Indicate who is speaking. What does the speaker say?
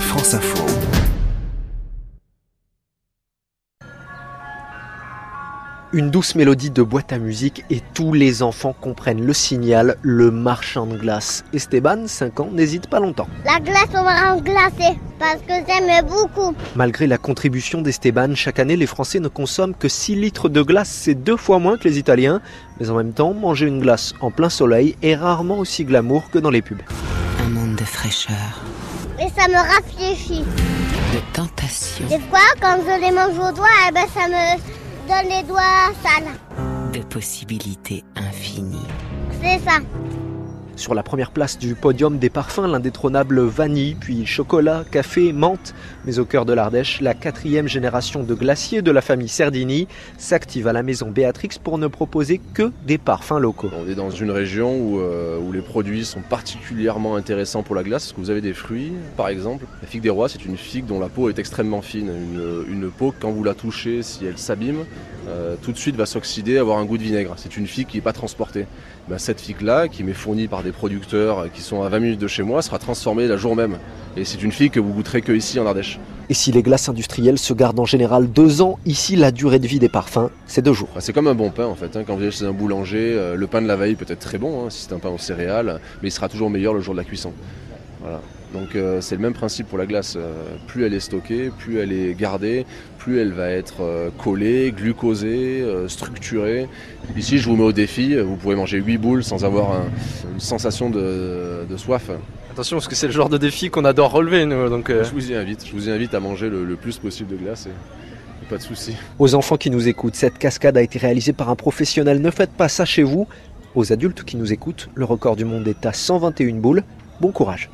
Speaker 1: France Info.
Speaker 2: Une douce mélodie de boîte à musique et tous les enfants comprennent le signal, le marchand de glace. Esteban, 5 ans, n'hésite pas longtemps.
Speaker 3: La glace, on va en glacer parce que j'aime beaucoup.
Speaker 2: Malgré la contribution d'Esteban, chaque année, les Français ne consomment que 6 litres de glace. C'est deux fois moins que les Italiens. Mais en même temps, manger une glace en plein soleil est rarement aussi glamour que dans les pubs.
Speaker 4: Fraîcheur,
Speaker 3: Et ça me rafraîchit.
Speaker 4: de tentation,
Speaker 3: Des fois, quand je les mange au doigt, eh ben, ça me donne les doigts sales.
Speaker 4: de possibilités infinies.
Speaker 3: C'est ça.
Speaker 2: Sur la première place du podium des parfums, l'indétrônable vanille, puis chocolat, café, menthe. Mais au cœur de l'Ardèche, la quatrième génération de glaciers de la famille Serdini s'active à la maison Béatrix pour ne proposer que des parfums locaux.
Speaker 5: On est dans une région où, euh, où les produits sont particulièrement intéressants pour la glace, parce que vous avez des fruits, par exemple. La figue des rois, c'est une figue dont la peau est extrêmement fine. Une peau, quand vous la touchez, si elle s'abîme, euh, tout de suite va s'oxyder, avoir un goût de vinaigre. C'est une figue qui n'est pas transportée. Ben, cette figue-là, qui m'est fournie par des producteurs qui sont à 20 minutes de chez moi, sera transformée la jour même. Et c'est une figue que vous goûterez que ici en Ardèche.
Speaker 2: Et si les glaces industrielles se gardent en général deux ans, ici la durée de vie des parfums, c'est deux jours.
Speaker 5: Enfin, c'est comme un bon pain en fait. hein. Quand vous allez chez un boulanger, euh, le pain de la veille peut être très bon hein, si c'est un pain aux céréales, mais il sera toujours meilleur le jour de la cuisson. Voilà. Donc euh, c'est le même principe pour la glace. Euh, plus elle est stockée, plus elle est gardée, plus elle va être euh, collée, glucosée, euh, structurée. Ici, je vous mets au défi. Vous pouvez manger 8 boules sans avoir un- une sensation de, de soif.
Speaker 6: Attention, parce que c'est le genre de défi qu'on adore relever, nous. Donc, euh,
Speaker 5: Je vous y invite. Je vous y invite à manger le, le plus possible de glace. Et, et pas de souci.
Speaker 2: Aux enfants qui nous écoutent, cette cascade a été réalisée par un professionnel. Ne faites pas ça chez vous. Aux adultes qui nous écoutent, le record du monde est à 121 boules. Bon courage.